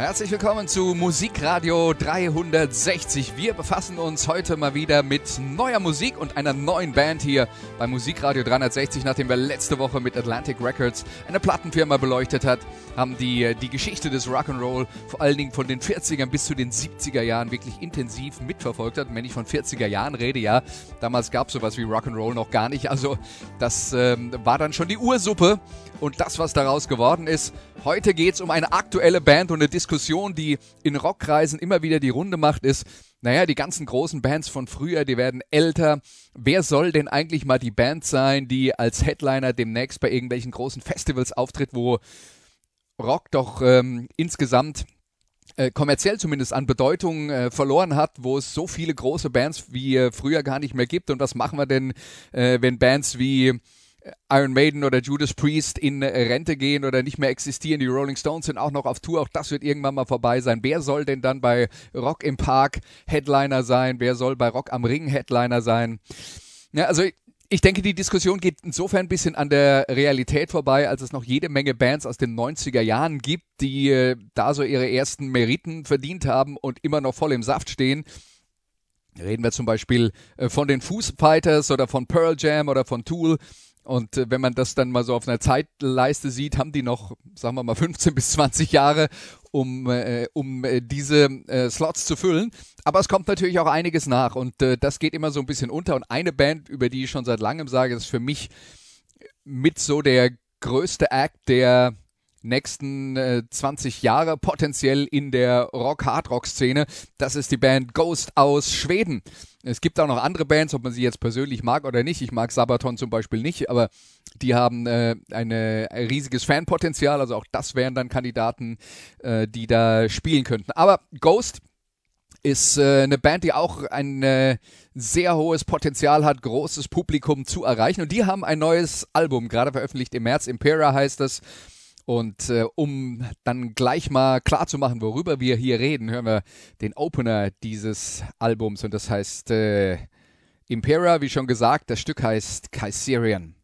Herzlich willkommen zu Musikradio 360. Wir befassen uns heute mal wieder mit neuer Musik und einer neuen Band hier bei Musikradio 360, nachdem wir letzte Woche mit Atlantic Records eine Plattenfirma beleuchtet hat, haben die die Geschichte des Rock'n'Roll vor allen Dingen von den 40ern bis zu den 70er Jahren wirklich intensiv mitverfolgt hat. Wenn ich von 40er Jahren rede, ja, damals gab es sowas wie Rock'n'Roll noch gar nicht. Also das ähm, war dann schon die Ursuppe und das, was daraus geworden ist. Heute geht es um eine aktuelle Band und eine Diskussion, die in Rockkreisen immer wieder die Runde macht, ist, naja, die ganzen großen Bands von früher, die werden älter. Wer soll denn eigentlich mal die Band sein, die als Headliner demnächst bei irgendwelchen großen Festivals auftritt, wo Rock doch ähm, insgesamt äh, kommerziell zumindest an Bedeutung äh, verloren hat, wo es so viele große Bands wie äh, früher gar nicht mehr gibt. Und was machen wir denn, äh, wenn Bands wie Iron Maiden oder Judas Priest in Rente gehen oder nicht mehr existieren. Die Rolling Stones sind auch noch auf Tour. Auch das wird irgendwann mal vorbei sein. Wer soll denn dann bei Rock im Park Headliner sein? Wer soll bei Rock am Ring Headliner sein? Ja, also ich denke, die Diskussion geht insofern ein bisschen an der Realität vorbei, als es noch jede Menge Bands aus den 90er Jahren gibt, die äh, da so ihre ersten Meriten verdient haben und immer noch voll im Saft stehen. Reden wir zum Beispiel äh, von den Fußfighters oder von Pearl Jam oder von Tool. Und äh, wenn man das dann mal so auf einer Zeitleiste sieht, haben die noch, sagen wir mal, 15 bis 20 Jahre, um, äh, um äh, diese äh, Slots zu füllen. Aber es kommt natürlich auch einiges nach und äh, das geht immer so ein bisschen unter. Und eine Band, über die ich schon seit langem sage, ist für mich mit so der größte Act, der nächsten äh, 20 Jahre potenziell in der Rock-Hard-Rock-Szene. Das ist die Band Ghost aus Schweden. Es gibt auch noch andere Bands, ob man sie jetzt persönlich mag oder nicht. Ich mag Sabaton zum Beispiel nicht, aber die haben äh, ein riesiges Fanpotenzial. Also auch das wären dann Kandidaten, äh, die da spielen könnten. Aber Ghost ist äh, eine Band, die auch ein äh, sehr hohes Potenzial hat, großes Publikum zu erreichen. Und die haben ein neues Album gerade veröffentlicht im März. Impera heißt das. Und äh, um dann gleich mal klar zu machen, worüber wir hier reden, hören wir den Opener dieses Albums und das heißt äh, Impera, wie schon gesagt, das Stück heißt Kaiserian.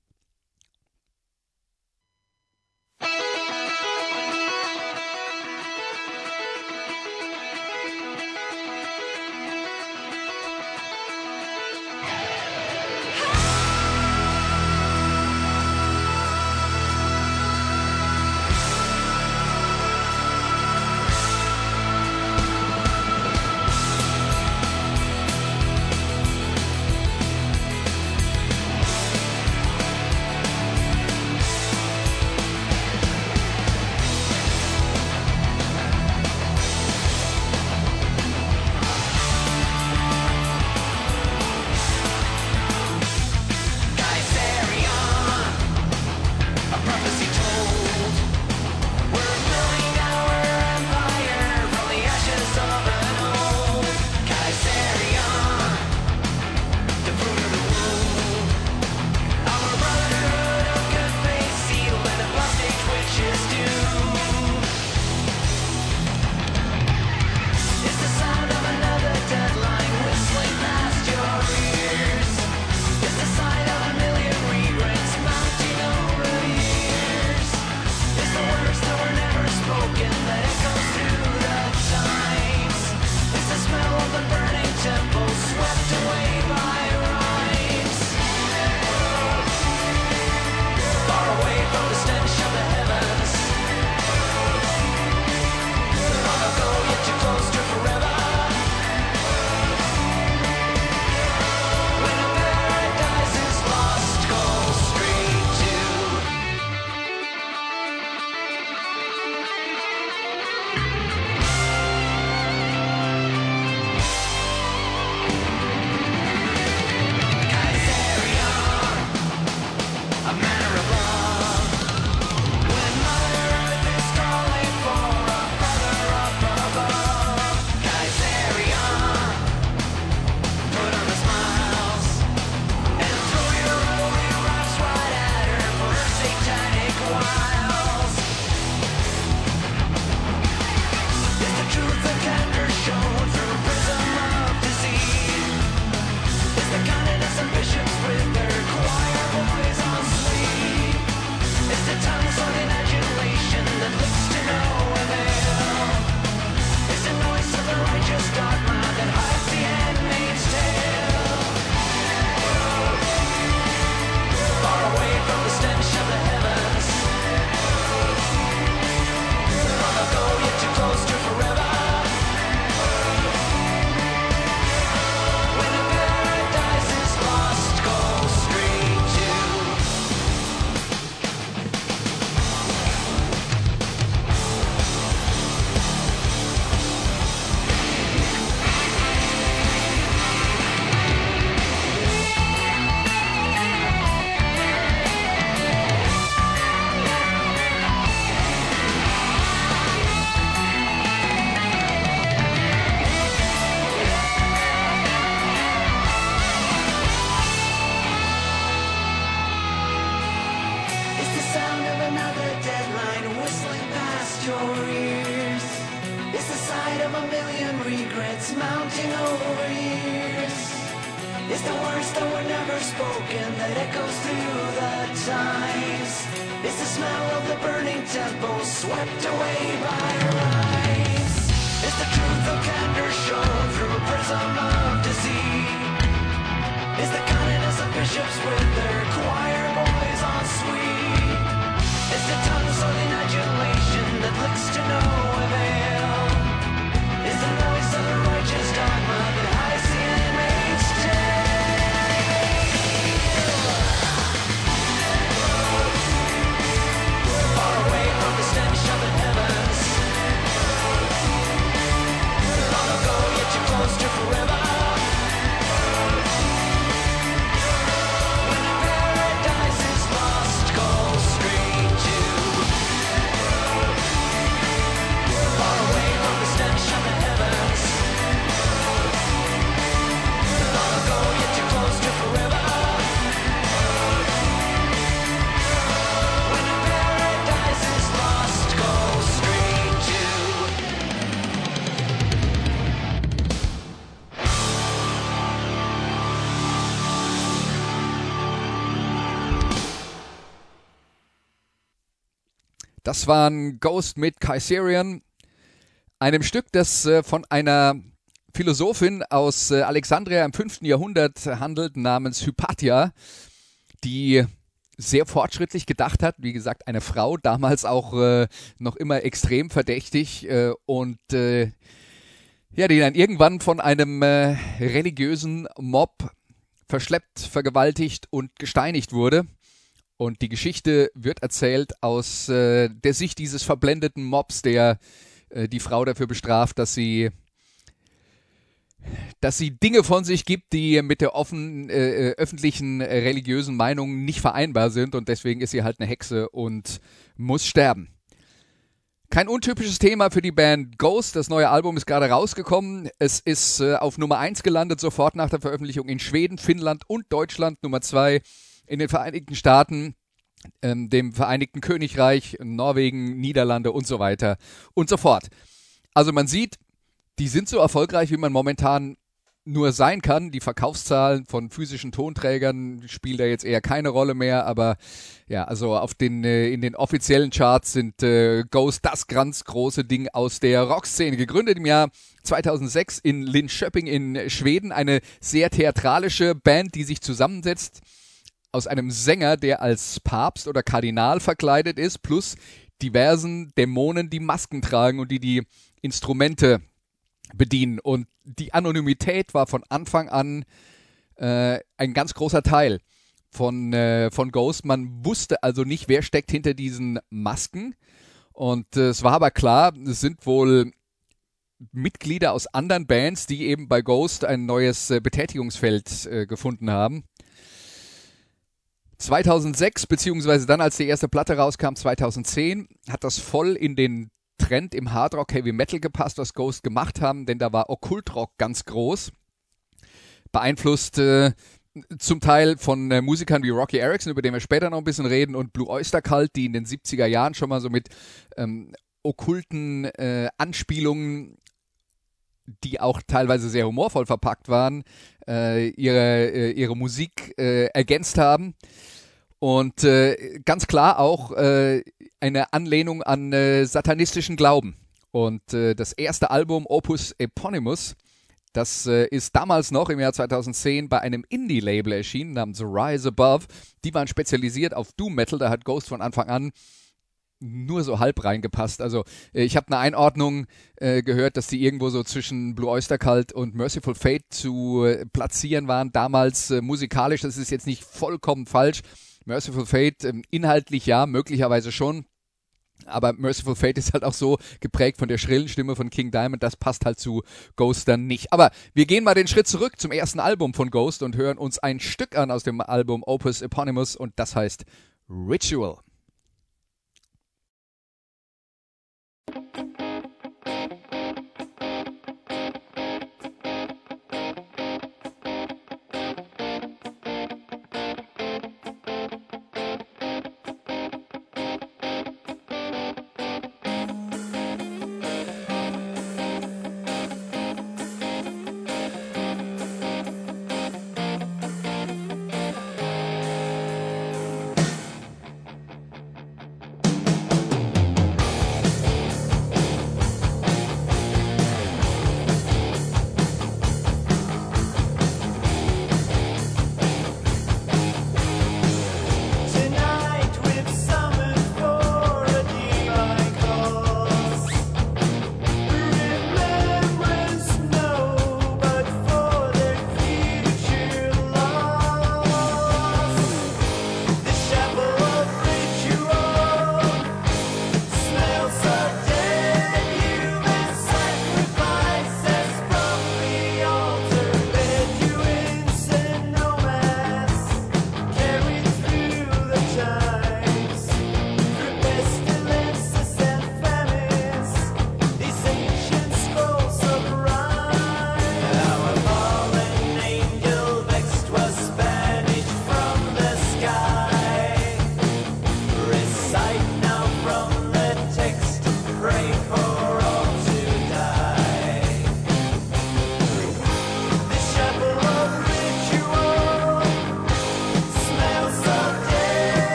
Das waren Ghost mit Kaiserian, einem Stück, das äh, von einer Philosophin aus äh, Alexandria im 5. Jahrhundert handelt, namens Hypatia, die sehr fortschrittlich gedacht hat. Wie gesagt, eine Frau, damals auch äh, noch immer extrem verdächtig und ja, die dann irgendwann von einem religiösen Mob verschleppt, vergewaltigt und gesteinigt wurde. Und die Geschichte wird erzählt aus äh, der Sicht dieses verblendeten Mobs, der äh, die Frau dafür bestraft, dass sie dass sie Dinge von sich gibt, die mit der offen äh, äh, öffentlichen äh, religiösen Meinung nicht vereinbar sind und deswegen ist sie halt eine Hexe und muss sterben. Kein untypisches Thema für die Band Ghost. Das neue Album ist gerade rausgekommen. Es ist äh, auf Nummer 1 gelandet, sofort nach der Veröffentlichung in Schweden, Finnland und Deutschland. Nummer 2 in den Vereinigten Staaten, ähm, dem Vereinigten Königreich, Norwegen, Niederlande und so weiter und so fort. Also man sieht, die sind so erfolgreich, wie man momentan nur sein kann. Die Verkaufszahlen von physischen Tonträgern spielen da jetzt eher keine Rolle mehr, aber ja, also auf den äh, in den offiziellen Charts sind äh, Ghost das ganz große Ding aus der Rockszene. Gegründet im Jahr 2006 in Linköping in Schweden, eine sehr theatralische Band, die sich zusammensetzt aus einem Sänger, der als Papst oder Kardinal verkleidet ist, plus diversen Dämonen, die Masken tragen und die die Instrumente bedienen. Und die Anonymität war von Anfang an äh, ein ganz großer Teil von, äh, von Ghost. Man wusste also nicht, wer steckt hinter diesen Masken. Und äh, es war aber klar, es sind wohl Mitglieder aus anderen Bands, die eben bei Ghost ein neues äh, Betätigungsfeld äh, gefunden haben. 2006, beziehungsweise dann, als die erste Platte rauskam, 2010, hat das voll in den Trend im Hardrock Heavy Metal gepasst, was Ghost gemacht haben, denn da war Okkultrock ganz groß. Beeinflusst äh, zum Teil von äh, Musikern wie Rocky Erickson, über den wir später noch ein bisschen reden, und Blue Oyster Cult, die in den 70er Jahren schon mal so mit ähm, okkulten äh, Anspielungen, die auch teilweise sehr humorvoll verpackt waren, äh, ihre, äh, ihre Musik äh, ergänzt haben. Und äh, ganz klar auch äh, eine Anlehnung an äh, satanistischen Glauben. Und äh, das erste Album Opus Eponymous, das äh, ist damals noch im Jahr 2010 bei einem Indie-Label erschienen namens Rise Above. Die waren spezialisiert auf Doom Metal, da hat Ghost von Anfang an nur so halb reingepasst. Also äh, ich habe eine Einordnung äh, gehört, dass die irgendwo so zwischen Blue Oyster Cult und Merciful Fate zu äh, platzieren waren. Damals äh, musikalisch, das ist jetzt nicht vollkommen falsch. Merciful Fate ähm, inhaltlich ja, möglicherweise schon. Aber Merciful Fate ist halt auch so geprägt von der schrillen Stimme von King Diamond, das passt halt zu Ghost dann nicht. Aber wir gehen mal den Schritt zurück zum ersten Album von Ghost und hören uns ein Stück an aus dem Album Opus Eponymous und das heißt Ritual.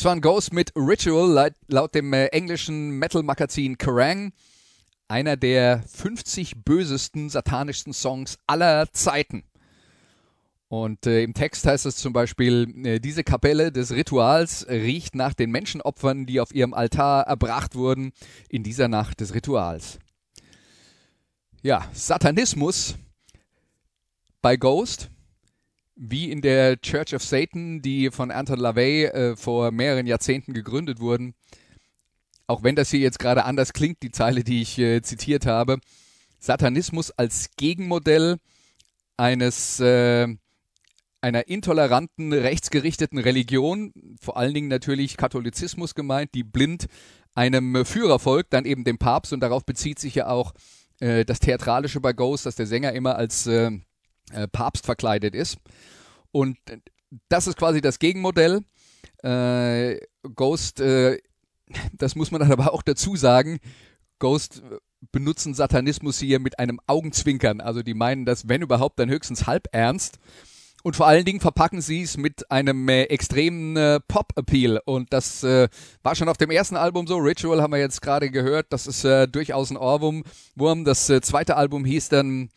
Das war ein Ghost mit Ritual laut, laut dem äh, englischen Metal-Magazin Kerrang. Einer der 50 bösesten, satanischsten Songs aller Zeiten. Und äh, im Text heißt es zum Beispiel, äh, diese Kapelle des Rituals riecht nach den Menschenopfern, die auf ihrem Altar erbracht wurden in dieser Nacht des Rituals. Ja, Satanismus bei Ghost wie in der Church of Satan, die von Anton LaVey äh, vor mehreren Jahrzehnten gegründet wurden. Auch wenn das hier jetzt gerade anders klingt, die Zeile, die ich äh, zitiert habe. Satanismus als Gegenmodell eines äh, einer intoleranten, rechtsgerichteten Religion, vor allen Dingen natürlich Katholizismus gemeint, die blind einem Führer folgt, dann eben dem Papst und darauf bezieht sich ja auch äh, das Theatralische bei Ghost, dass der Sänger immer als äh, Papst verkleidet ist. Und das ist quasi das Gegenmodell. Äh, Ghost, äh, das muss man dann aber auch dazu sagen, Ghost benutzen Satanismus hier mit einem Augenzwinkern. Also die meinen das, wenn überhaupt, dann höchstens halb ernst. Und vor allen Dingen verpacken sie es mit einem äh, extremen äh, Pop-Appeal. Und das äh, war schon auf dem ersten Album so. Ritual haben wir jetzt gerade gehört. Das ist äh, durchaus ein Ohrwurm. Das äh, zweite Album hieß dann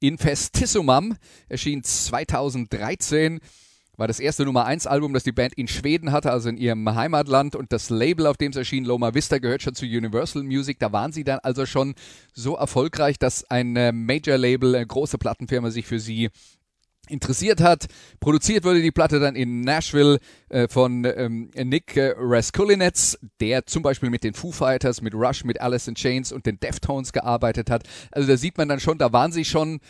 Infestissumam erschien 2013, war das erste Nummer 1 Album, das die Band in Schweden hatte, also in ihrem Heimatland und das Label, auf dem es erschien, Loma Vista, gehört schon zu Universal Music. Da waren sie dann also schon so erfolgreich, dass ein äh, Major Label, eine große Plattenfirma sich für sie interessiert hat. Produziert wurde die Platte dann in Nashville äh, von ähm, Nick äh, Raskulinetz, der zum Beispiel mit den Foo Fighters, mit Rush, mit Alice in Chains und den Deftones gearbeitet hat. Also da sieht man dann schon, da waren sie schon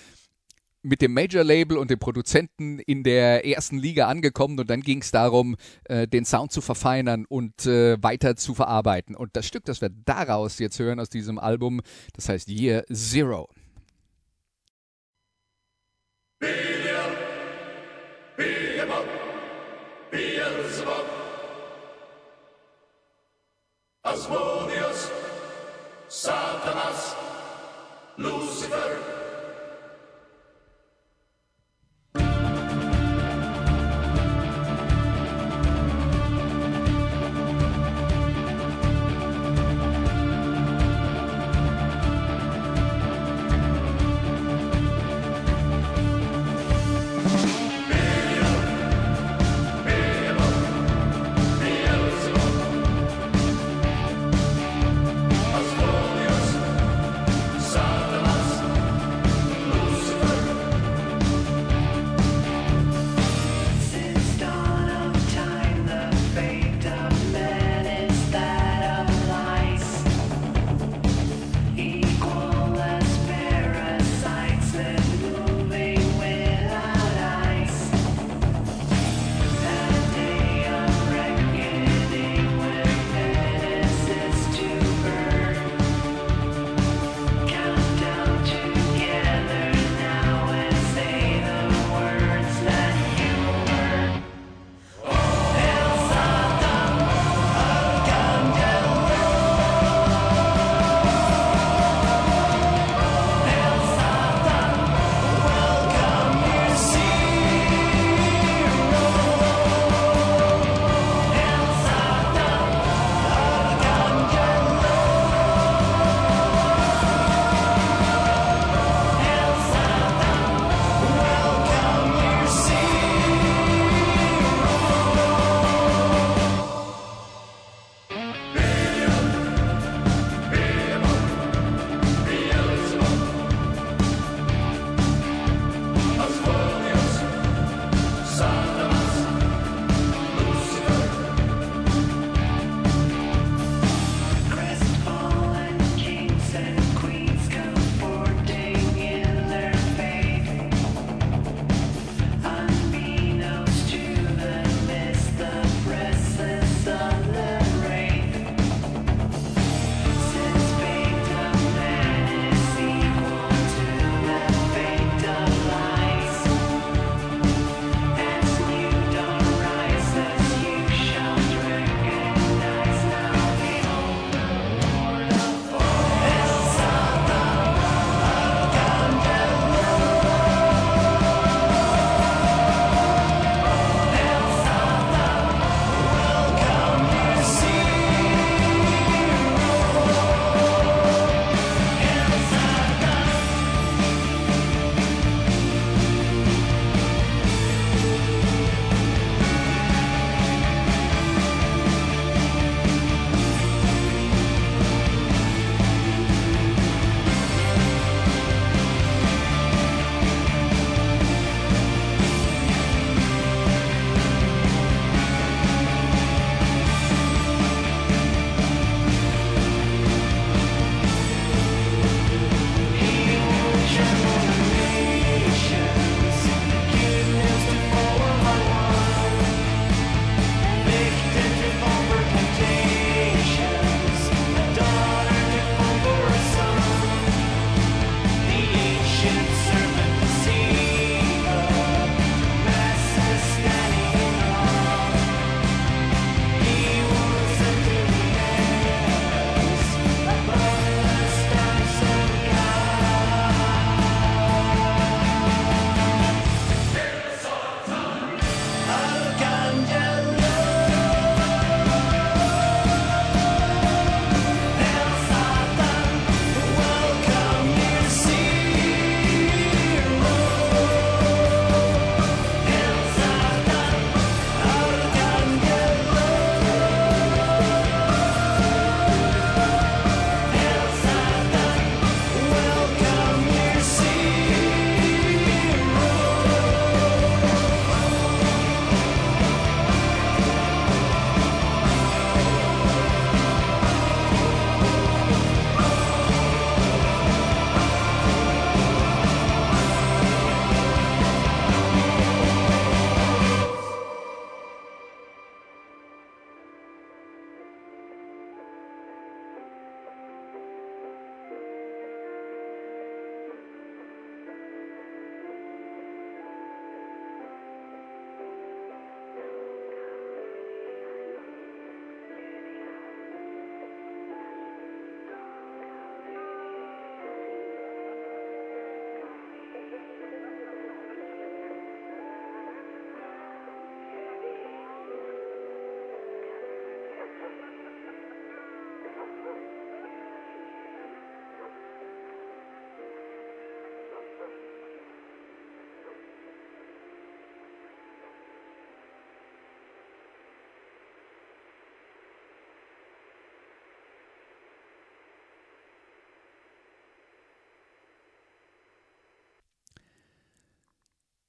mit dem Major-Label und dem Produzenten in der ersten Liga angekommen und dann ging es darum, äh, den Sound zu verfeinern und äh, weiter zu verarbeiten. Und das Stück, das wir daraus jetzt hören aus diesem Album, das heißt Year Zero. Asmodeus, Satanás, Lúcifer.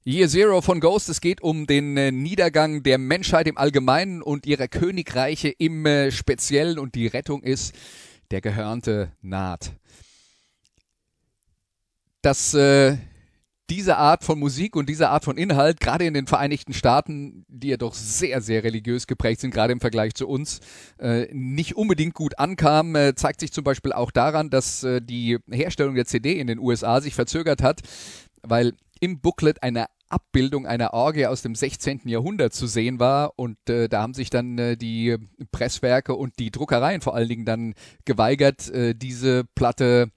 Year Zero von Ghost. Es geht um den äh, Niedergang der Menschheit im Allgemeinen und ihrer Königreiche im äh, Speziellen und die Rettung ist, der Gehörnte naht. Dass äh, diese Art von Musik und diese Art von Inhalt, gerade in den Vereinigten Staaten, die ja doch sehr, sehr religiös geprägt sind, gerade im Vergleich zu uns, äh, nicht unbedingt gut ankam, äh, zeigt sich zum Beispiel auch daran, dass äh, die Herstellung der CD in den USA sich verzögert hat, weil im Booklet eine Abbildung einer Orgie aus dem 16. Jahrhundert zu sehen war und äh, da haben sich dann äh, die Presswerke und die Druckereien vor allen Dingen dann geweigert, äh, diese Platte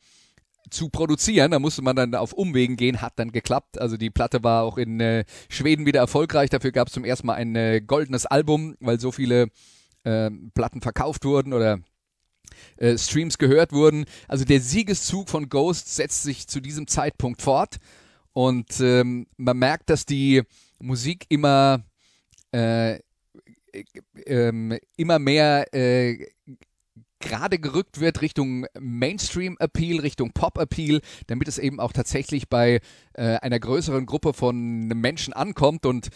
zu produzieren. Da musste man dann auf Umwegen gehen, hat dann geklappt. Also die Platte war auch in äh, Schweden wieder erfolgreich. Dafür gab es zum ersten Mal ein äh, goldenes Album, weil so viele äh, Platten verkauft wurden oder äh, Streams gehört wurden. Also der Siegeszug von Ghost setzt sich zu diesem Zeitpunkt fort. Und ähm, man merkt, dass die Musik immer, äh, äh, immer mehr äh, gerade gerückt wird Richtung Mainstream-Appeal, Richtung Pop-Appeal, damit es eben auch tatsächlich bei äh, einer größeren Gruppe von Menschen ankommt und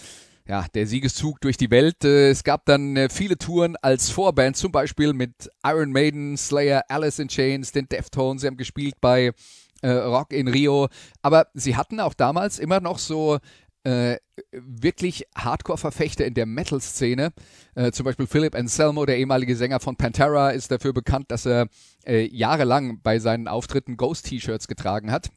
ja, der Siegeszug durch die Welt. Äh, es gab dann äh, viele Touren als Vorband, zum Beispiel mit Iron Maiden, Slayer, Alice in Chains, den Deftones. Sie haben gespielt bei äh, Rock in Rio. Aber sie hatten auch damals immer noch so äh, wirklich Hardcore-Verfechter in der Metal-Szene. Äh, zum Beispiel Philip Anselmo, der ehemalige Sänger von Pantera, ist dafür bekannt, dass er äh, jahrelang bei seinen Auftritten Ghost-T-Shirts getragen hat.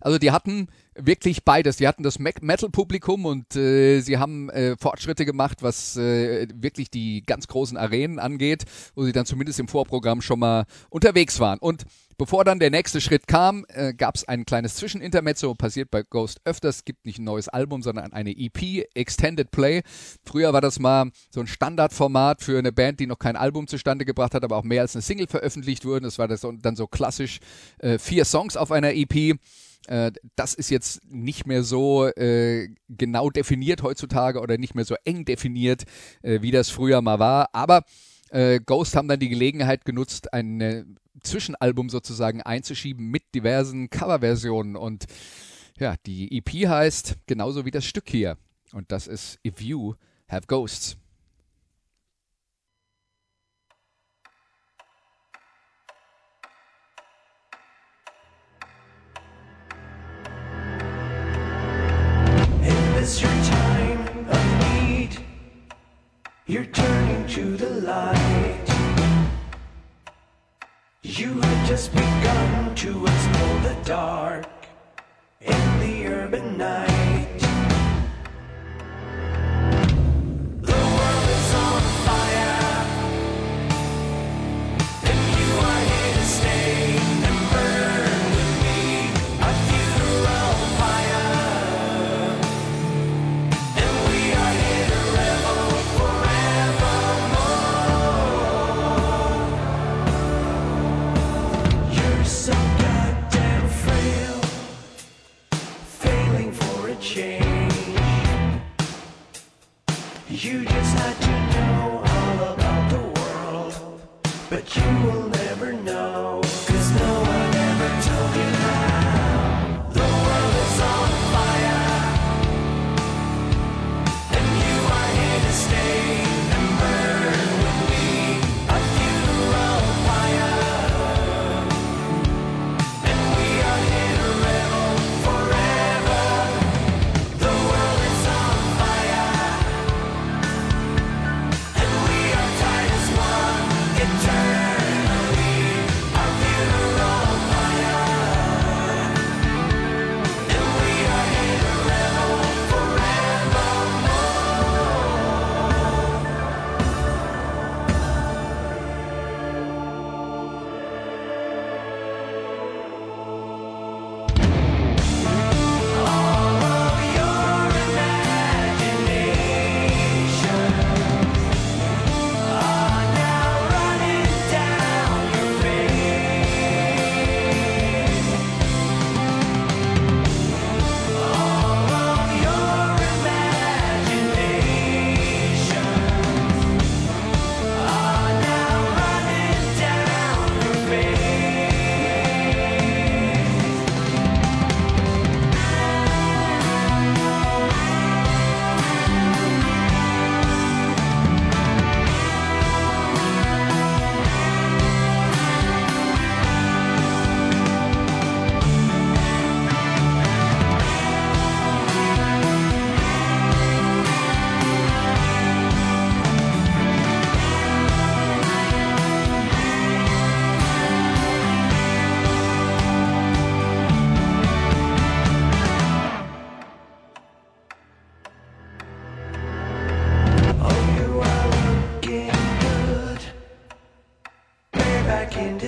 Also die hatten wirklich beides. Die hatten das Metal-Publikum und äh, sie haben äh, Fortschritte gemacht, was äh, wirklich die ganz großen Arenen angeht, wo sie dann zumindest im Vorprogramm schon mal unterwegs waren. Und Bevor dann der nächste Schritt kam, äh, gab es ein kleines Zwischenintermezzo, passiert bei Ghost öfters, Es gibt nicht ein neues Album, sondern eine EP, Extended Play. Früher war das mal so ein Standardformat für eine Band, die noch kein Album zustande gebracht hat, aber auch mehr als eine Single veröffentlicht wurden. Das war das dann so klassisch äh, vier Songs auf einer EP. Äh, das ist jetzt nicht mehr so äh, genau definiert heutzutage oder nicht mehr so eng definiert, äh, wie das früher mal war. Aber äh, Ghost haben dann die Gelegenheit genutzt, ein Zwischenalbum sozusagen einzuschieben mit diversen Coverversionen. Und ja, die EP heißt genauso wie das Stück hier. Und das ist If You Have Ghosts. Is your time of need? You're turning to the light. You have just begun to explore the dark in the urban night. You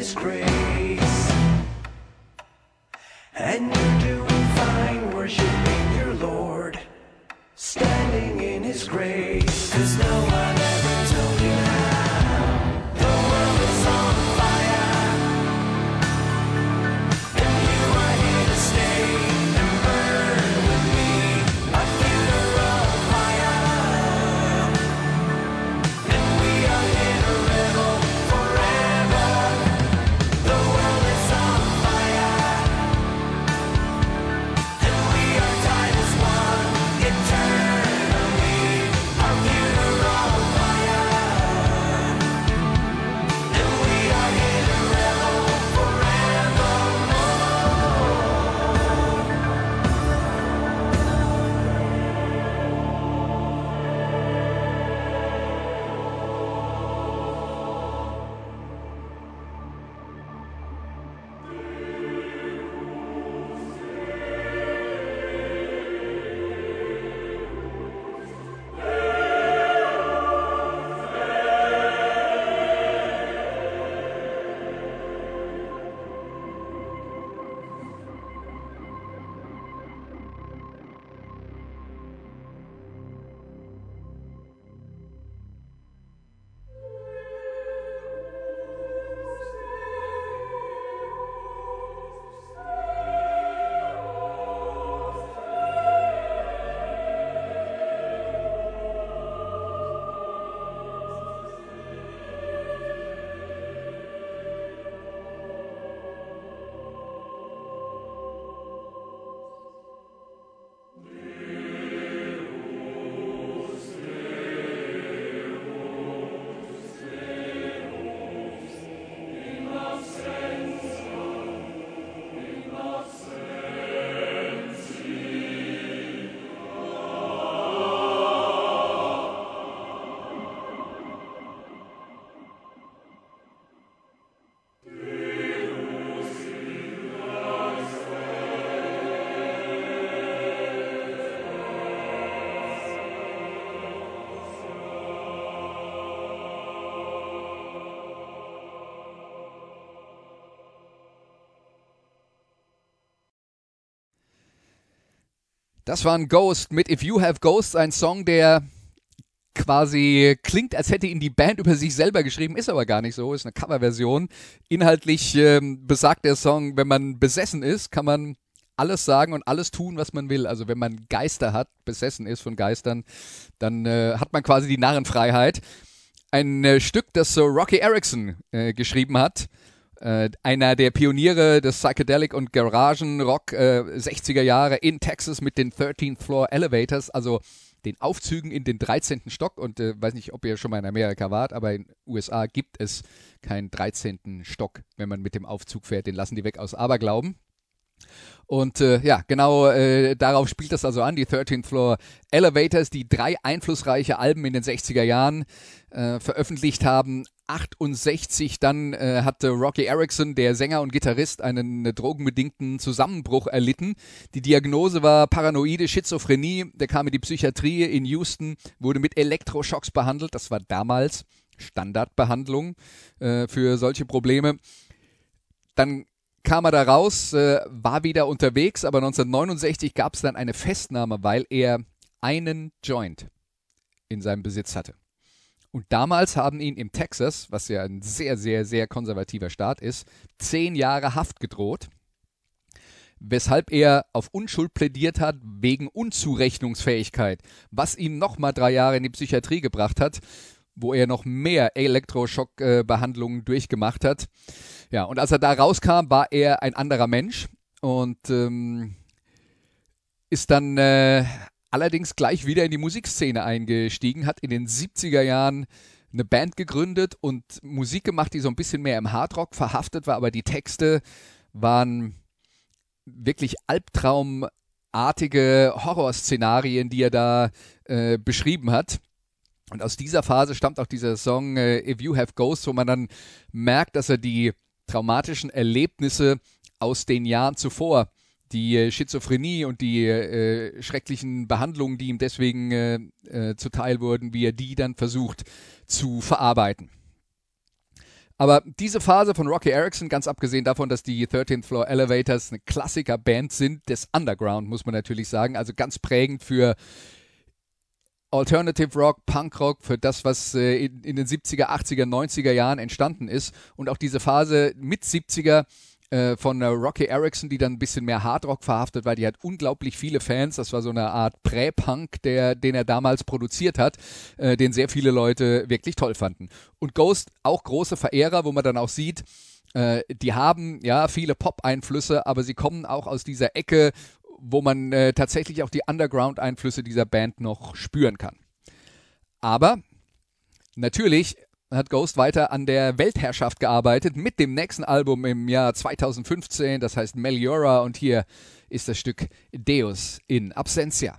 disgrace. Das war ein Ghost mit If You Have Ghosts, ein Song, der quasi klingt, als hätte ihn die Band über sich selber geschrieben, ist aber gar nicht so, ist eine Coverversion. Inhaltlich ähm, besagt der Song, wenn man besessen ist, kann man alles sagen und alles tun, was man will. Also wenn man Geister hat, besessen ist von Geistern, dann äh, hat man quasi die Narrenfreiheit. Ein äh, Stück, das so Rocky Erickson äh, geschrieben hat, äh, einer der Pioniere des Psychedelic und Garagenrock äh, 60er Jahre in Texas mit den 13th Floor Elevators, also den Aufzügen in den 13. Stock. Und äh, weiß nicht, ob ihr schon mal in Amerika wart, aber in USA gibt es keinen 13. Stock, wenn man mit dem Aufzug fährt. Den lassen die weg aus Aberglauben. Und äh, ja, genau äh, darauf spielt das also an, die 13th Floor Elevators, die drei einflussreiche Alben in den 60er Jahren äh, veröffentlicht haben. 68 dann äh, hatte Rocky Erickson, der Sänger und Gitarrist, einen äh, drogenbedingten Zusammenbruch erlitten. Die Diagnose war paranoide Schizophrenie. Der kam in die Psychiatrie in Houston, wurde mit Elektroschocks behandelt. Das war damals Standardbehandlung äh, für solche Probleme. Dann kam er da raus, äh, war wieder unterwegs, aber 1969 gab es dann eine Festnahme, weil er einen Joint in seinem Besitz hatte. Und damals haben ihn im Texas, was ja ein sehr, sehr, sehr konservativer Staat ist, zehn Jahre Haft gedroht, weshalb er auf Unschuld plädiert hat wegen Unzurechnungsfähigkeit, was ihn nochmal drei Jahre in die Psychiatrie gebracht hat, wo er noch mehr Elektroschockbehandlungen durchgemacht hat. Ja, und als er da rauskam, war er ein anderer Mensch und ähm, ist dann äh, allerdings gleich wieder in die Musikszene eingestiegen, hat in den 70er Jahren eine Band gegründet und Musik gemacht, die so ein bisschen mehr im Hardrock verhaftet war, aber die Texte waren wirklich albtraumartige Horrorszenarien, die er da äh, beschrieben hat. Und aus dieser Phase stammt auch dieser Song äh, If You Have Ghosts, wo man dann merkt, dass er die traumatischen Erlebnisse aus den Jahren zuvor, die äh, Schizophrenie und die äh, schrecklichen Behandlungen, die ihm deswegen äh, äh, zuteil wurden, wie er die dann versucht zu verarbeiten. Aber diese Phase von Rocky Erickson, ganz abgesehen davon, dass die 13th Floor Elevators eine Klassikerband sind des Underground, muss man natürlich sagen, also ganz prägend für Alternative Rock, Punk Rock, für das, was äh, in, in den 70er, 80er, 90er Jahren entstanden ist. Und auch diese Phase mit 70er äh, von äh, Rocky Erickson, die dann ein bisschen mehr Hardrock verhaftet war. Die hat unglaublich viele Fans. Das war so eine Art Prä-Punk, den er damals produziert hat, äh, den sehr viele Leute wirklich toll fanden. Und Ghost auch große Verehrer, wo man dann auch sieht, äh, die haben ja viele Pop-Einflüsse, aber sie kommen auch aus dieser Ecke, wo man äh, tatsächlich auch die Underground-Einflüsse dieser Band noch spüren kann. Aber natürlich hat Ghost weiter an der Weltherrschaft gearbeitet mit dem nächsten Album im Jahr 2015, das heißt Meliora und hier ist das Stück Deus in Absentia.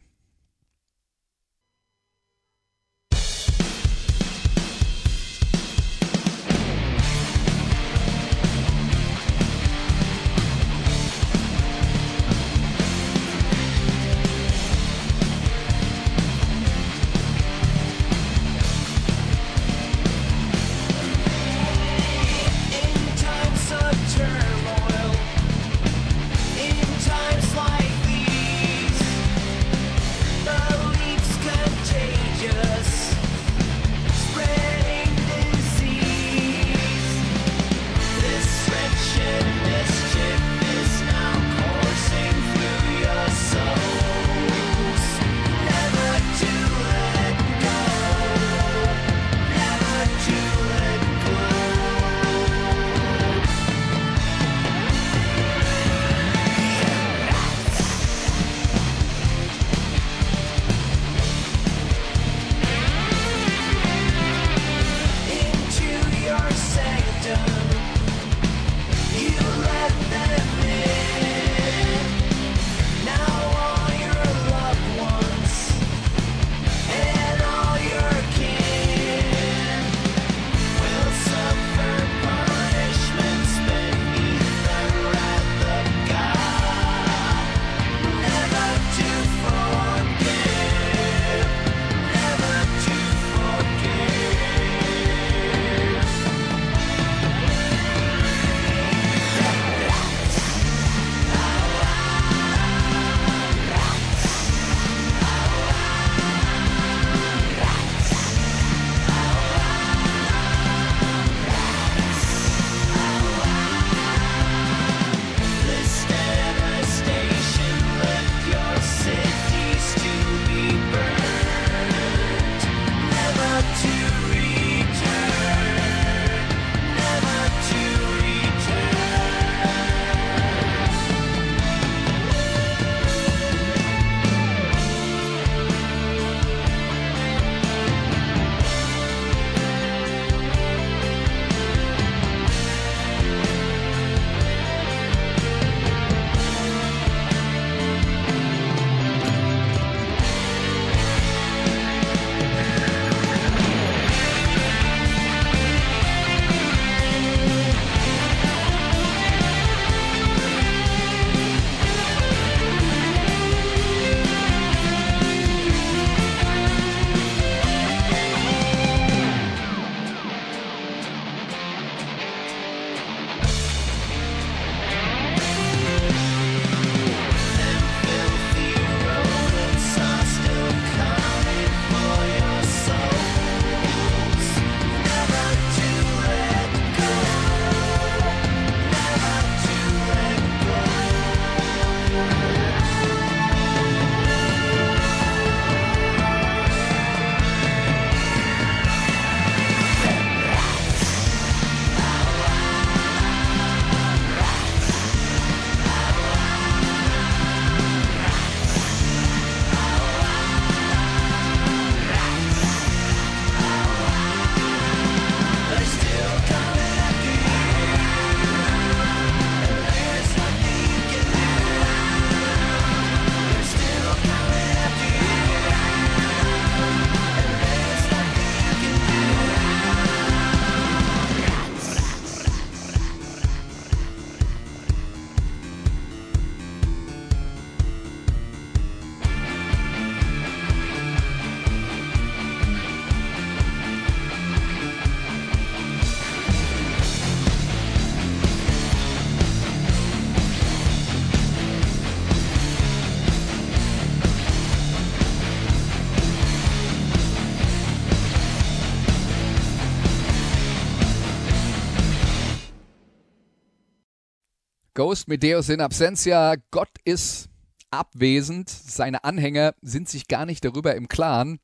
Ghost mit Deus in Absentia, Gott ist abwesend, seine Anhänger sind sich gar nicht darüber im Klaren,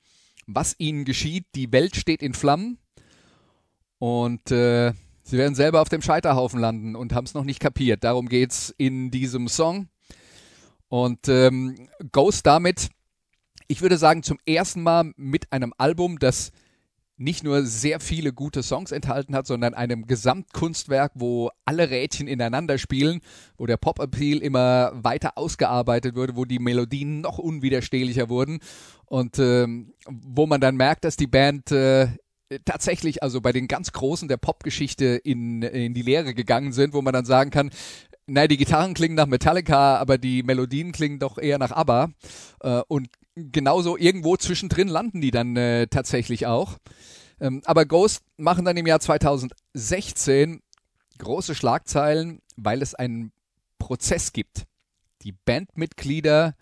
was ihnen geschieht. Die Welt steht in Flammen und äh, sie werden selber auf dem Scheiterhaufen landen und haben es noch nicht kapiert. Darum geht es in diesem Song. Und ähm, Ghost damit, ich würde sagen, zum ersten Mal mit einem Album, das nicht nur sehr viele gute Songs enthalten hat, sondern einem Gesamtkunstwerk, wo alle Rädchen ineinander spielen, wo der Pop-Appeal immer weiter ausgearbeitet wurde, wo die Melodien noch unwiderstehlicher wurden. Und ähm, wo man dann merkt, dass die Band äh, tatsächlich also bei den ganz Großen der Popgeschichte in, in die Lehre gegangen sind, wo man dann sagen kann, naja, die Gitarren klingen nach Metallica, aber die Melodien klingen doch eher nach ABBA. Äh, und genauso irgendwo zwischendrin landen die dann äh, tatsächlich auch. Ähm, aber Ghost machen dann im Jahr 2016 große Schlagzeilen, weil es einen Prozess gibt. Die Bandmitglieder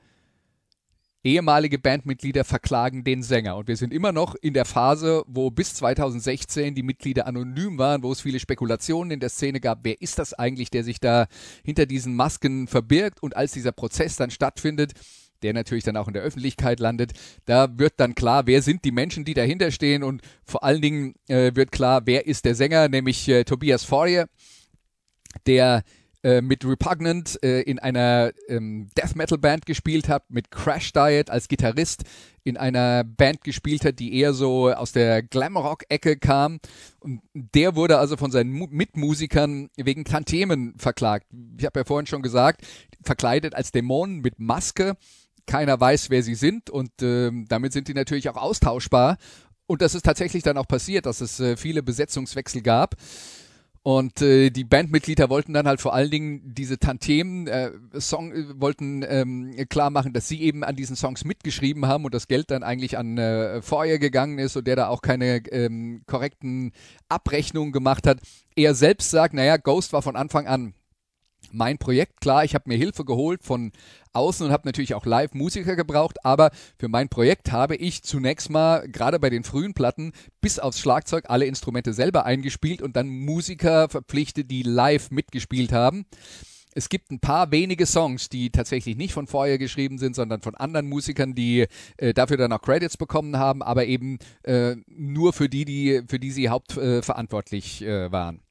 ehemalige Bandmitglieder verklagen den Sänger. Und wir sind immer noch in der Phase, wo bis 2016 die Mitglieder anonym waren, wo es viele Spekulationen in der Szene gab, wer ist das eigentlich, der sich da hinter diesen Masken verbirgt. Und als dieser Prozess dann stattfindet, der natürlich dann auch in der Öffentlichkeit landet, da wird dann klar, wer sind die Menschen, die dahinter stehen und vor allen Dingen äh, wird klar, wer ist der Sänger, nämlich äh, Tobias Fourier, der äh, mit Repugnant äh, in einer ähm, Death Metal Band gespielt hat, mit Crash Diet als Gitarrist in einer Band gespielt hat, die eher so aus der Glamrock-Ecke kam. Und der wurde also von seinen Mu Mitmusikern wegen Tantemen verklagt. Ich habe ja vorhin schon gesagt, verkleidet als Dämonen mit Maske. Keiner weiß, wer sie sind und äh, damit sind die natürlich auch austauschbar. Und das ist tatsächlich dann auch passiert, dass es äh, viele Besetzungswechsel gab. Und äh, die Bandmitglieder wollten dann halt vor allen Dingen diese Tantemen äh, Song äh, wollten ähm, klar machen, dass sie eben an diesen Songs mitgeschrieben haben und das Geld dann eigentlich an äh, Feuer gegangen ist und der da auch keine ähm, korrekten Abrechnungen gemacht hat. Er selbst sagt, naja, Ghost war von Anfang an mein Projekt. Klar, ich habe mir Hilfe geholt von außen und habe natürlich auch Live-Musiker gebraucht, aber für mein Projekt habe ich zunächst mal, gerade bei den frühen Platten, bis aufs Schlagzeug alle Instrumente selber eingespielt und dann Musiker verpflichtet, die live mitgespielt haben. Es gibt ein paar wenige Songs, die tatsächlich nicht von vorher geschrieben sind, sondern von anderen Musikern, die äh, dafür dann auch Credits bekommen haben, aber eben äh, nur für die, die für die sie hauptverantwortlich äh, waren.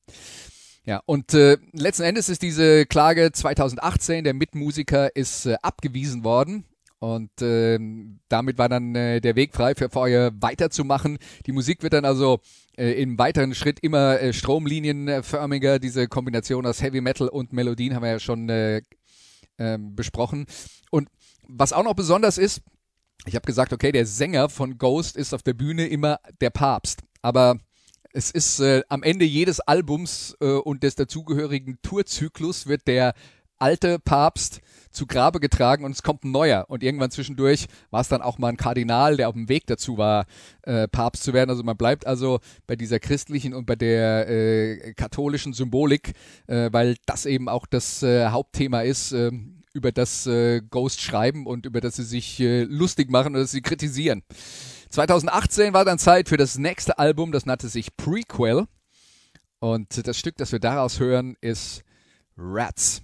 Ja, und äh, letzten Endes ist diese Klage 2018, der Mitmusiker ist äh, abgewiesen worden. Und äh, damit war dann äh, der Weg frei für Feuer weiterzumachen. Die Musik wird dann also äh, im weiteren Schritt immer äh, stromlinienförmiger. Diese Kombination aus Heavy Metal und Melodien haben wir ja schon äh, äh, besprochen. Und was auch noch besonders ist, ich habe gesagt, okay, der Sänger von Ghost ist auf der Bühne immer der Papst. Aber es ist äh, am Ende jedes Albums äh, und des dazugehörigen Tourzyklus wird der alte Papst zu Grabe getragen und es kommt ein neuer. Und irgendwann zwischendurch war es dann auch mal ein Kardinal, der auf dem Weg dazu war, äh, Papst zu werden. Also man bleibt also bei dieser christlichen und bei der äh, katholischen Symbolik, äh, weil das eben auch das äh, Hauptthema ist, äh, über das äh, Ghost schreiben und über das sie sich äh, lustig machen oder sie kritisieren. 2018 war dann Zeit für das nächste Album, das nannte sich Prequel. Und das Stück, das wir daraus hören, ist Rats.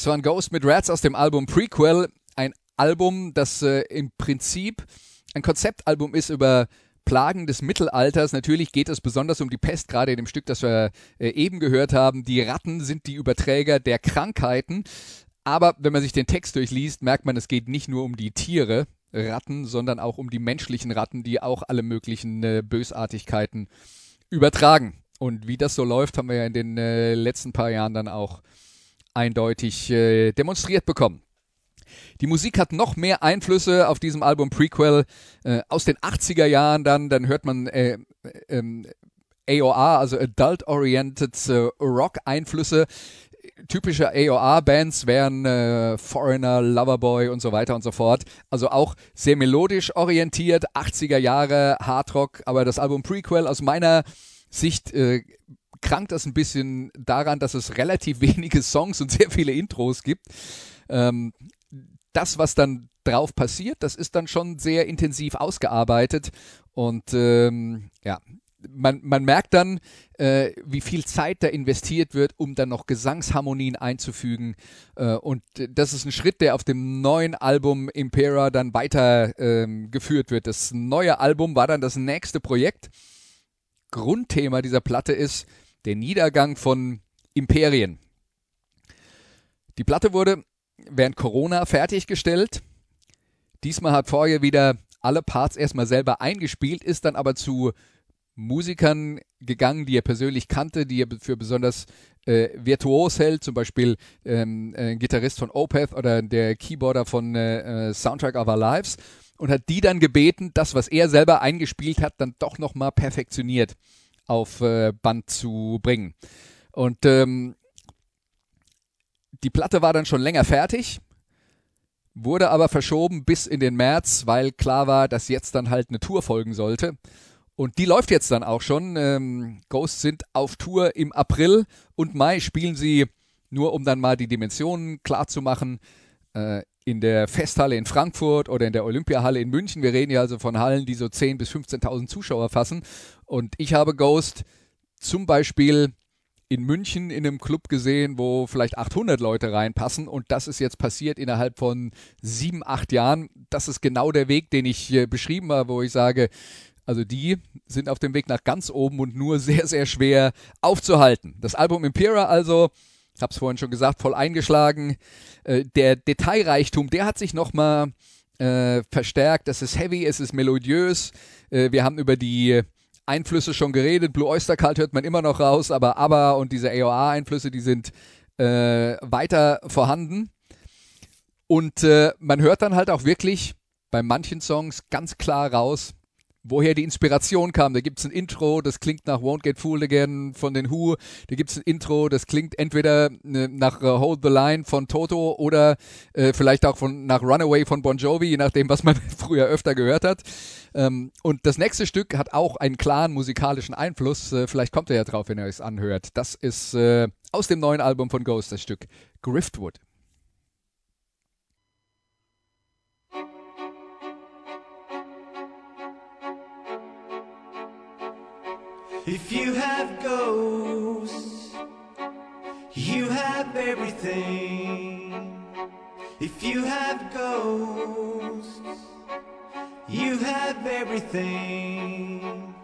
Das war ein Ghost mit Rats aus dem Album Prequel. Ein Album, das äh, im Prinzip ein Konzeptalbum ist über Plagen des Mittelalters. Natürlich geht es besonders um die Pest, gerade in dem Stück, das wir äh, eben gehört haben. Die Ratten sind die Überträger der Krankheiten. Aber wenn man sich den Text durchliest, merkt man, es geht nicht nur um die Tiere, Ratten, sondern auch um die menschlichen Ratten, die auch alle möglichen äh, Bösartigkeiten übertragen. Und wie das so läuft, haben wir ja in den äh, letzten paar Jahren dann auch eindeutig äh, demonstriert bekommen. Die Musik hat noch mehr Einflüsse auf diesem Album Prequel äh, aus den 80er Jahren dann, dann hört man äh, äh, AOR, also Adult Oriented äh, Rock Einflüsse. Typische AOR-Bands wären äh, Foreigner, Loverboy und so weiter und so fort. Also auch sehr melodisch orientiert, 80er Jahre Hardrock, aber das Album Prequel aus meiner Sicht äh, krankt das ein bisschen daran, dass es relativ wenige Songs und sehr viele Intros gibt. Ähm, das, was dann drauf passiert, das ist dann schon sehr intensiv ausgearbeitet und ähm, ja, man, man merkt dann, äh, wie viel Zeit da investiert wird, um dann noch Gesangsharmonien einzufügen. Äh, und das ist ein Schritt, der auf dem neuen Album Impera dann weiter ähm, wird. Das neue Album war dann das nächste Projekt. Grundthema dieser Platte ist der Niedergang von Imperien. Die Platte wurde während Corona fertiggestellt. Diesmal hat vorher wieder alle Parts erstmal selber eingespielt, ist dann aber zu Musikern gegangen, die er persönlich kannte, die er für besonders äh, virtuos hält, zum Beispiel ähm, ein Gitarrist von Opeth oder der Keyboarder von äh, äh, Soundtrack of Our Lives und hat die dann gebeten, das, was er selber eingespielt hat, dann doch nochmal perfektioniert auf äh, Band zu bringen. Und ähm, die Platte war dann schon länger fertig, wurde aber verschoben bis in den März, weil klar war, dass jetzt dann halt eine Tour folgen sollte. Und die läuft jetzt dann auch schon. Ähm, Ghosts sind auf Tour im April und Mai spielen sie, nur um dann mal die Dimensionen klar zu machen, äh, in der Festhalle in Frankfurt oder in der Olympiahalle in München. Wir reden ja also von Hallen, die so 10.000 bis 15.000 Zuschauer fassen. Und ich habe Ghost zum Beispiel in München in einem Club gesehen, wo vielleicht 800 Leute reinpassen und das ist jetzt passiert innerhalb von sieben, acht Jahren. Das ist genau der Weg, den ich beschrieben habe, wo ich sage, also die sind auf dem Weg nach ganz oben und nur sehr, sehr schwer aufzuhalten. Das Album Impera also, ich habe es vorhin schon gesagt, voll eingeschlagen. Äh, der Detailreichtum, der hat sich nochmal äh, verstärkt. Das ist heavy, es ist melodiös. Äh, wir haben über die Einflüsse schon geredet. Blue Oyster Cult hört man immer noch raus, aber ABBA und diese AOR-Einflüsse, die sind äh, weiter vorhanden. Und äh, man hört dann halt auch wirklich bei manchen Songs ganz klar raus, woher die Inspiration kam. Da gibt es ein Intro, das klingt nach Won't Get Fooled Again von den Who. Da gibt es ein Intro, das klingt entweder äh, nach äh, Hold the Line von Toto oder äh, vielleicht auch von, nach Runaway von Bon Jovi, je nachdem, was man früher öfter gehört hat. Ähm, und das nächste Stück hat auch einen klaren musikalischen Einfluss. Äh, vielleicht kommt er ja drauf, wenn ihr es anhört. Das ist äh, aus dem neuen Album von Ghost das Stück Griftwood. If you have ghosts, you have everything. If you have ghosts, you have everything.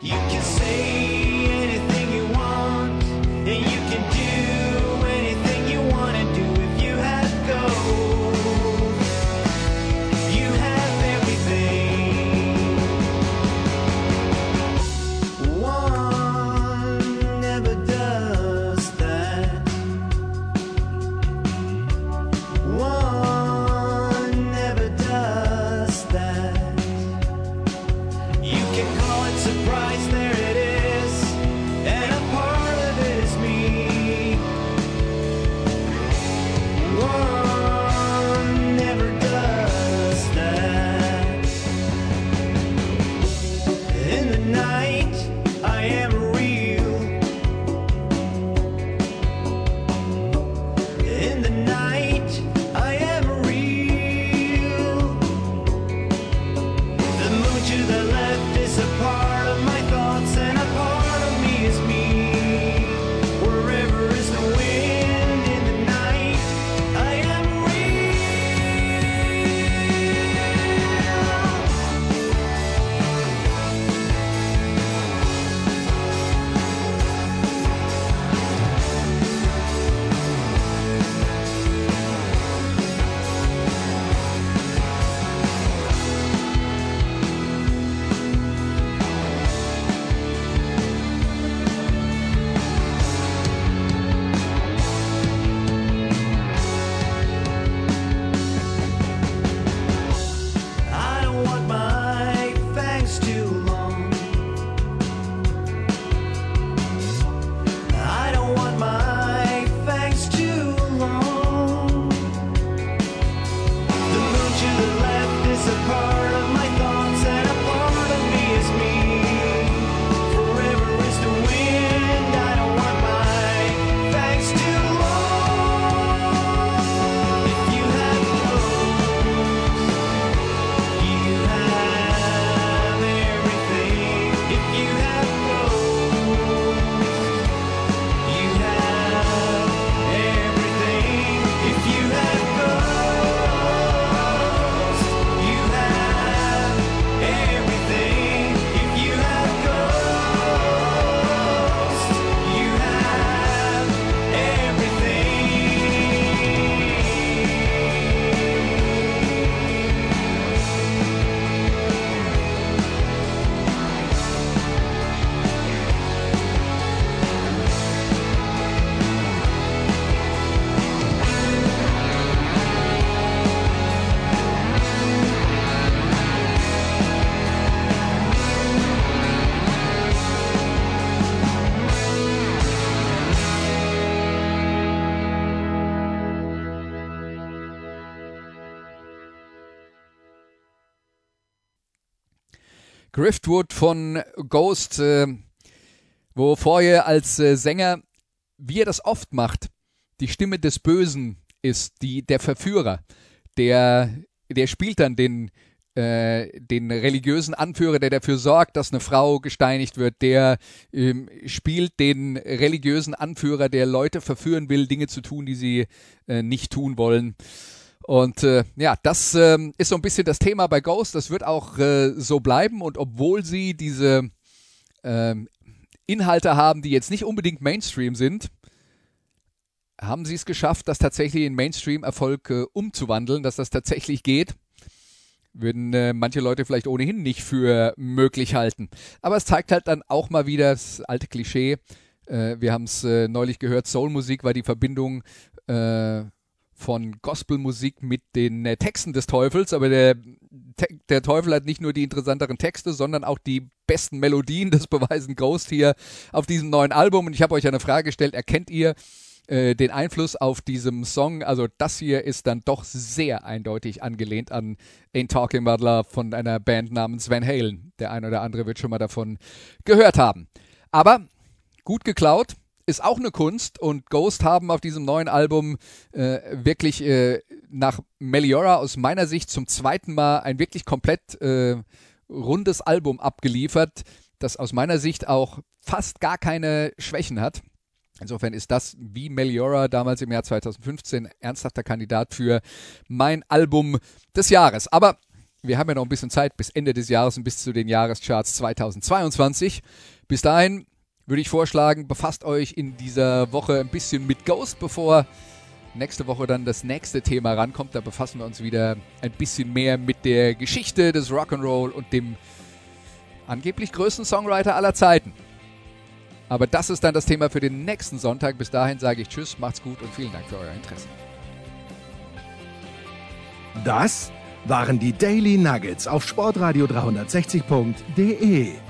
You can say anything you want, and you Griftwood von Ghost, äh, wo vorher als äh, Sänger, wie er das oft macht, die Stimme des Bösen ist, die, der Verführer, der, der spielt dann den, äh, den religiösen Anführer, der dafür sorgt, dass eine Frau gesteinigt wird, der ähm, spielt den religiösen Anführer, der Leute verführen will, Dinge zu tun, die sie äh, nicht tun wollen. Und äh, ja, das ähm, ist so ein bisschen das Thema bei Ghost. Das wird auch äh, so bleiben. Und obwohl sie diese ähm, Inhalte haben, die jetzt nicht unbedingt Mainstream sind, haben sie es geschafft, das tatsächlich in Mainstream-Erfolg äh, umzuwandeln, dass das tatsächlich geht. Würden äh, manche Leute vielleicht ohnehin nicht für möglich halten. Aber es zeigt halt dann auch mal wieder das alte Klischee. Äh, wir haben es äh, neulich gehört, Soulmusik war die Verbindung äh, von Gospelmusik mit den äh, Texten des Teufels, aber der, der Teufel hat nicht nur die interessanteren Texte, sondern auch die besten Melodien. Das beweisen Ghost hier auf diesem neuen Album. Und ich habe euch eine Frage gestellt, erkennt ihr äh, den Einfluss auf diesem Song? Also das hier ist dann doch sehr eindeutig angelehnt an Ain't Talking About Love von einer Band namens Van Halen. Der eine oder andere wird schon mal davon gehört haben. Aber gut geklaut, ist auch eine Kunst und Ghost haben auf diesem neuen Album äh, wirklich äh, nach Meliora aus meiner Sicht zum zweiten Mal ein wirklich komplett äh, rundes Album abgeliefert, das aus meiner Sicht auch fast gar keine Schwächen hat. Insofern ist das wie Meliora damals im Jahr 2015 ernsthafter Kandidat für mein Album des Jahres. Aber wir haben ja noch ein bisschen Zeit bis Ende des Jahres und bis zu den Jahrescharts 2022. Bis dahin würde ich vorschlagen, befasst euch in dieser Woche ein bisschen mit Ghost, bevor nächste Woche dann das nächste Thema rankommt. Da befassen wir uns wieder ein bisschen mehr mit der Geschichte des Rock'n'Roll und dem angeblich größten Songwriter aller Zeiten. Aber das ist dann das Thema für den nächsten Sonntag. Bis dahin sage ich Tschüss, macht's gut und vielen Dank für euer Interesse. Das waren die Daily Nuggets auf sportradio 360.de.